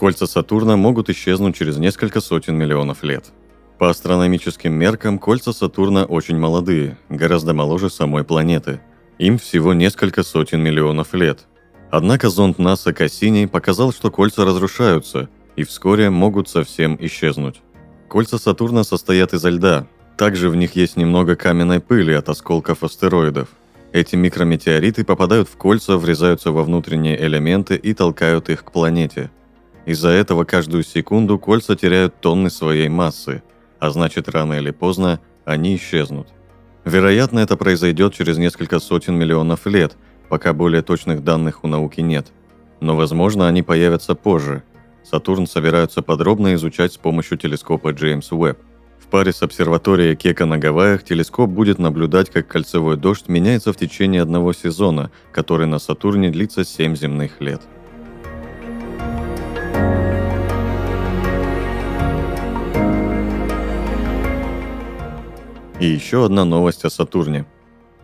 Кольца Сатурна могут исчезнуть через несколько сотен миллионов лет. По астрономическим меркам кольца Сатурна очень молодые, гораздо моложе самой планеты. Им всего несколько сотен миллионов лет. Однако зонд НАСА Кассини показал, что кольца разрушаются и вскоре могут совсем исчезнуть. Кольца Сатурна состоят из льда. Также в них есть немного каменной пыли от осколков астероидов. Эти микрометеориты попадают в кольца, врезаются во внутренние элементы и толкают их к планете – из-за этого каждую секунду кольца теряют тонны своей массы, а значит рано или поздно они исчезнут. Вероятно, это произойдет через несколько сотен миллионов лет, пока более точных данных у науки нет. Но возможно они появятся позже. Сатурн собираются подробно изучать с помощью телескопа Джеймс Уэбб. В паре с обсерваторией Кека на Гавайях телескоп будет наблюдать, как кольцевой дождь меняется в течение одного сезона, который на Сатурне длится 7 земных лет. И еще одна новость о Сатурне.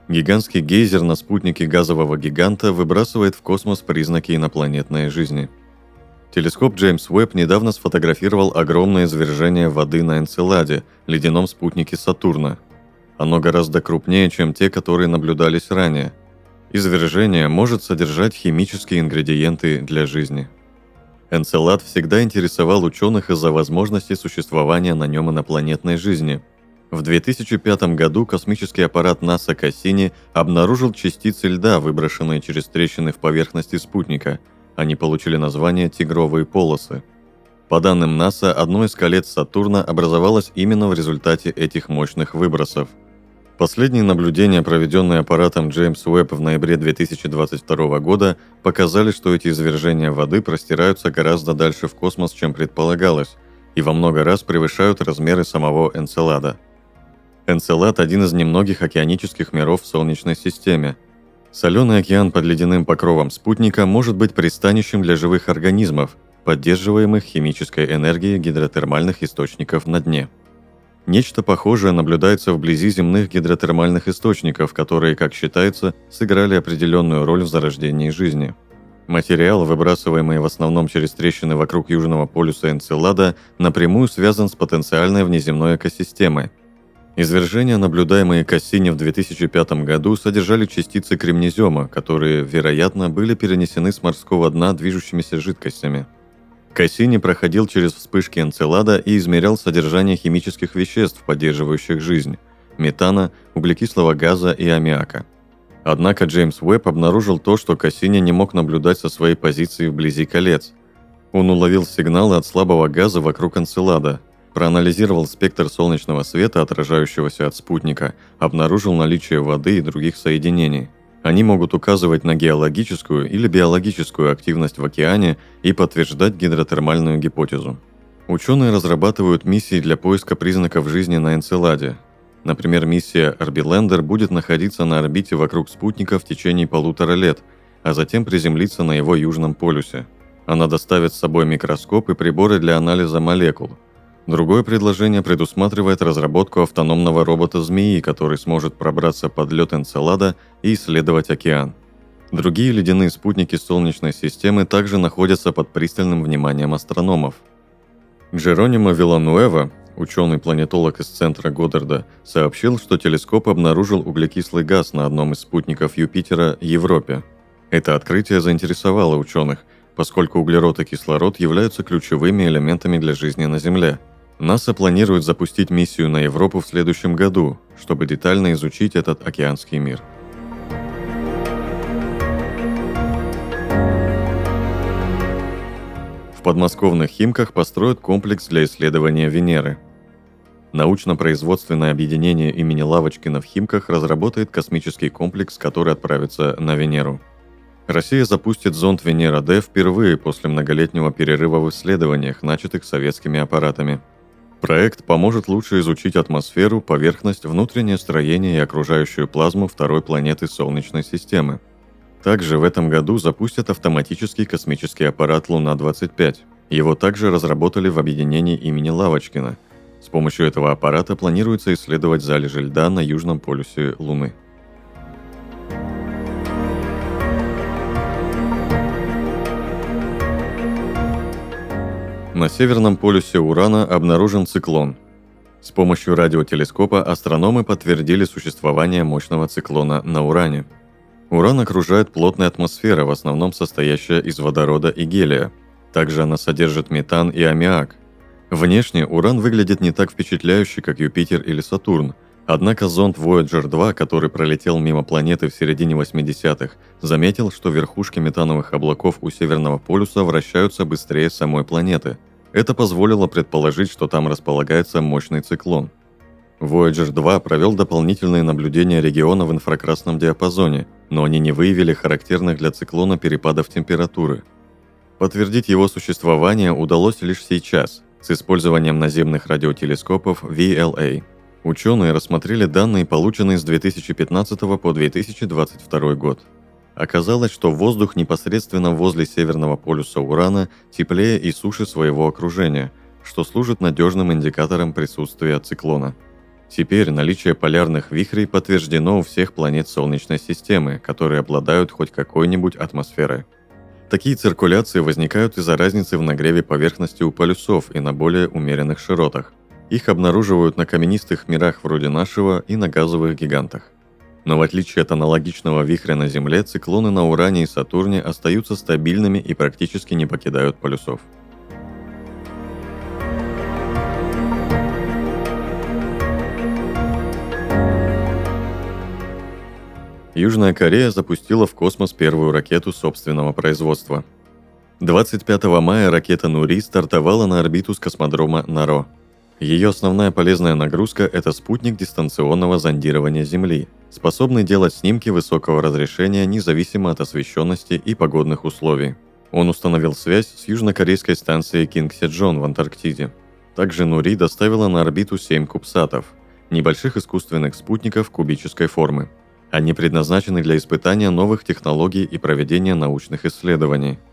Гигантский гейзер на спутнике газового гиганта выбрасывает в космос признаки инопланетной жизни. Телескоп Джеймс Уэбб недавно сфотографировал огромное извержение воды на Энцеладе, ледяном спутнике Сатурна. Оно гораздо крупнее, чем те, которые наблюдались ранее. Извержение может содержать химические ингредиенты для жизни. Энцелад всегда интересовал ученых из-за возможности существования на нем инопланетной жизни – в 2005 году космический аппарат НАСА Кассини обнаружил частицы льда, выброшенные через трещины в поверхности спутника. Они получили название «тигровые полосы». По данным НАСА, одно из колец Сатурна образовалось именно в результате этих мощных выбросов. Последние наблюдения, проведенные аппаратом Джеймс Уэбб в ноябре 2022 года, показали, что эти извержения воды простираются гораздо дальше в космос, чем предполагалось, и во много раз превышают размеры самого Энцелада – Энцелад – один из немногих океанических миров в Солнечной системе. Соленый океан под ледяным покровом спутника может быть пристанищем для живых организмов, поддерживаемых химической энергией гидротермальных источников на дне. Нечто похожее наблюдается вблизи земных гидротермальных источников, которые, как считается, сыграли определенную роль в зарождении жизни. Материал, выбрасываемый в основном через трещины вокруг Южного полюса Энцелада, напрямую связан с потенциальной внеземной экосистемой – Извержения, наблюдаемые Кассини в 2005 году, содержали частицы кремнезема, которые, вероятно, были перенесены с морского дна движущимися жидкостями. Кассини проходил через вспышки энцелада и измерял содержание химических веществ, поддерживающих жизнь – метана, углекислого газа и аммиака. Однако Джеймс Уэбб обнаружил то, что Кассини не мог наблюдать со своей позиции вблизи колец. Он уловил сигналы от слабого газа вокруг энцелада, проанализировал спектр солнечного света, отражающегося от спутника, обнаружил наличие воды и других соединений. Они могут указывать на геологическую или биологическую активность в океане и подтверждать гидротермальную гипотезу. Ученые разрабатывают миссии для поиска признаков жизни на Энцеладе. Например, миссия Арбилендер будет находиться на орбите вокруг спутника в течение полутора лет, а затем приземлиться на его южном полюсе. Она доставит с собой микроскоп и приборы для анализа молекул – Другое предложение предусматривает разработку автономного робота-змеи, который сможет пробраться под лед Энцелада и исследовать океан. Другие ледяные спутники Солнечной системы также находятся под пристальным вниманием астрономов. Джеронимо Вилануэва, ученый-планетолог из центра Годдарда, сообщил, что телескоп обнаружил углекислый газ на одном из спутников Юпитера Европе. Это открытие заинтересовало ученых, поскольку углерод и кислород являются ключевыми элементами для жизни на Земле – НАСА планирует запустить миссию на Европу в следующем году, чтобы детально изучить этот океанский мир. В подмосковных Химках построят комплекс для исследования Венеры. Научно-производственное объединение имени Лавочкина в Химках разработает космический комплекс, который отправится на Венеру. Россия запустит зонд Венера-Д впервые после многолетнего перерыва в исследованиях, начатых советскими аппаратами. Проект поможет лучше изучить атмосферу, поверхность, внутреннее строение и окружающую плазму второй планеты Солнечной системы. Также в этом году запустят автоматический космический аппарат Луна-25. Его также разработали в объединении имени Лавочкина. С помощью этого аппарата планируется исследовать залежи льда на южном полюсе Луны. На северном полюсе Урана обнаружен циклон. С помощью радиотелескопа астрономы подтвердили существование мощного циклона на Уране. Уран окружает плотная атмосфера, в основном состоящая из водорода и гелия. Также она содержит метан и аммиак. Внешне Уран выглядит не так впечатляюще, как Юпитер или Сатурн – Однако зонд Voyager 2, который пролетел мимо планеты в середине 80-х, заметил, что верхушки метановых облаков у Северного полюса вращаются быстрее самой планеты. Это позволило предположить, что там располагается мощный циклон. Voyager 2 провел дополнительные наблюдения региона в инфракрасном диапазоне, но они не выявили характерных для циклона перепадов температуры. Подтвердить его существование удалось лишь сейчас, с использованием наземных радиотелескопов VLA – Ученые рассмотрели данные, полученные с 2015 по 2022 год. Оказалось, что воздух непосредственно возле северного полюса Урана теплее и суше своего окружения, что служит надежным индикатором присутствия циклона. Теперь наличие полярных вихрей подтверждено у всех планет Солнечной системы, которые обладают хоть какой-нибудь атмосферой. Такие циркуляции возникают из-за разницы в нагреве поверхности у полюсов и на более умеренных широтах – их обнаруживают на каменистых мирах вроде нашего и на газовых гигантах. Но в отличие от аналогичного вихря на Земле, циклоны на Уране и Сатурне остаются стабильными и практически не покидают полюсов. Южная Корея запустила в космос первую ракету собственного производства. 25 мая ракета Нури стартовала на орбиту с космодрома Наро – ее основная полезная нагрузка – это спутник дистанционного зондирования Земли, способный делать снимки высокого разрешения независимо от освещенности и погодных условий. Он установил связь с южнокорейской станцией Кинг Седжон в Антарктиде. Также Нури доставила на орбиту 7 кубсатов – небольших искусственных спутников кубической формы. Они предназначены для испытания новых технологий и проведения научных исследований –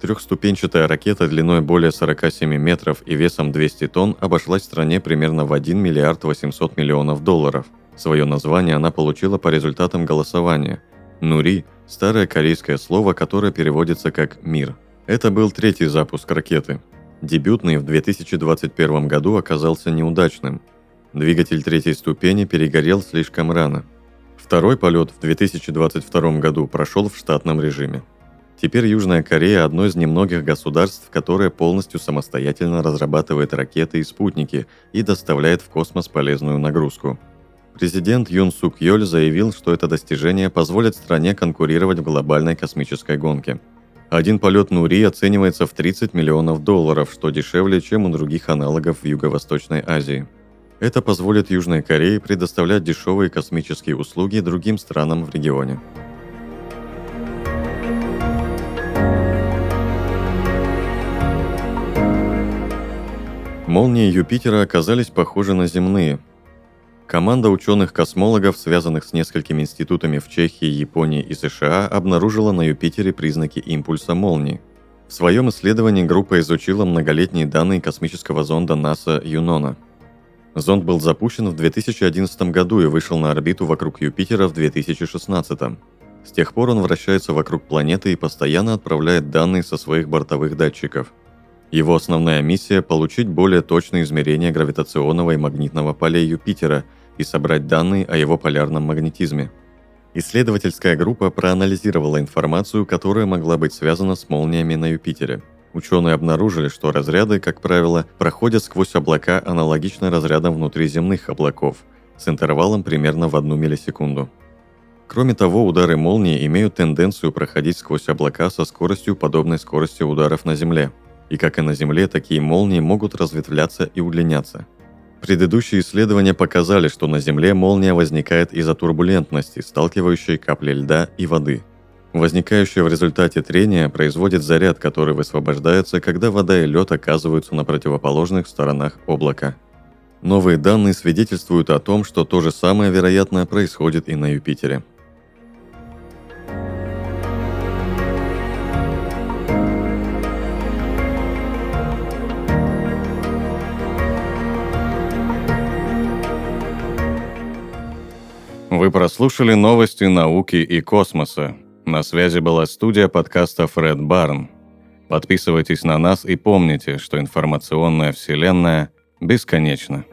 Трехступенчатая ракета длиной более 47 метров и весом 200 тонн обошлась стране примерно в 1 миллиард 800 миллионов долларов. Свое название она получила по результатам голосования. Нури – старое корейское слово, которое переводится как «мир». Это был третий запуск ракеты. Дебютный в 2021 году оказался неудачным. Двигатель третьей ступени перегорел слишком рано. Второй полет в 2022 году прошел в штатном режиме. Теперь Южная Корея – одно из немногих государств, которое полностью самостоятельно разрабатывает ракеты и спутники и доставляет в космос полезную нагрузку. Президент Юн Сук Йоль заявил, что это достижение позволит стране конкурировать в глобальной космической гонке. Один полет Нури оценивается в 30 миллионов долларов, что дешевле, чем у других аналогов в Юго-Восточной Азии. Это позволит Южной Корее предоставлять дешевые космические услуги другим странам в регионе. Молнии Юпитера оказались похожи на земные. Команда ученых-космологов, связанных с несколькими институтами в Чехии, Японии и США, обнаружила на Юпитере признаки импульса молнии. В своем исследовании группа изучила многолетние данные космического зонда НАСА Юнона. Зонд был запущен в 2011 году и вышел на орбиту вокруг Юпитера в 2016. С тех пор он вращается вокруг планеты и постоянно отправляет данные со своих бортовых датчиков – его основная миссия – получить более точные измерения гравитационного и магнитного полей Юпитера и собрать данные о его полярном магнетизме. Исследовательская группа проанализировала информацию, которая могла быть связана с молниями на Юпитере. Ученые обнаружили, что разряды, как правило, проходят сквозь облака аналогично разрядам внутриземных облаков, с интервалом примерно в одну миллисекунду. Кроме того, удары молнии имеют тенденцию проходить сквозь облака со скоростью, подобной скорости ударов на Земле – и как и на Земле, такие молнии могут разветвляться и удлиняться. Предыдущие исследования показали, что на Земле молния возникает из-за турбулентности, сталкивающей капли льда и воды. Возникающее в результате трения производит заряд, который высвобождается, когда вода и лед оказываются на противоположных сторонах облака. Новые данные свидетельствуют о том, что то же самое, вероятно, происходит и на Юпитере. Прослушали новости науки и космоса. На связи была студия подкаста Фред Барн. Подписывайтесь на нас и помните, что информационная вселенная бесконечна.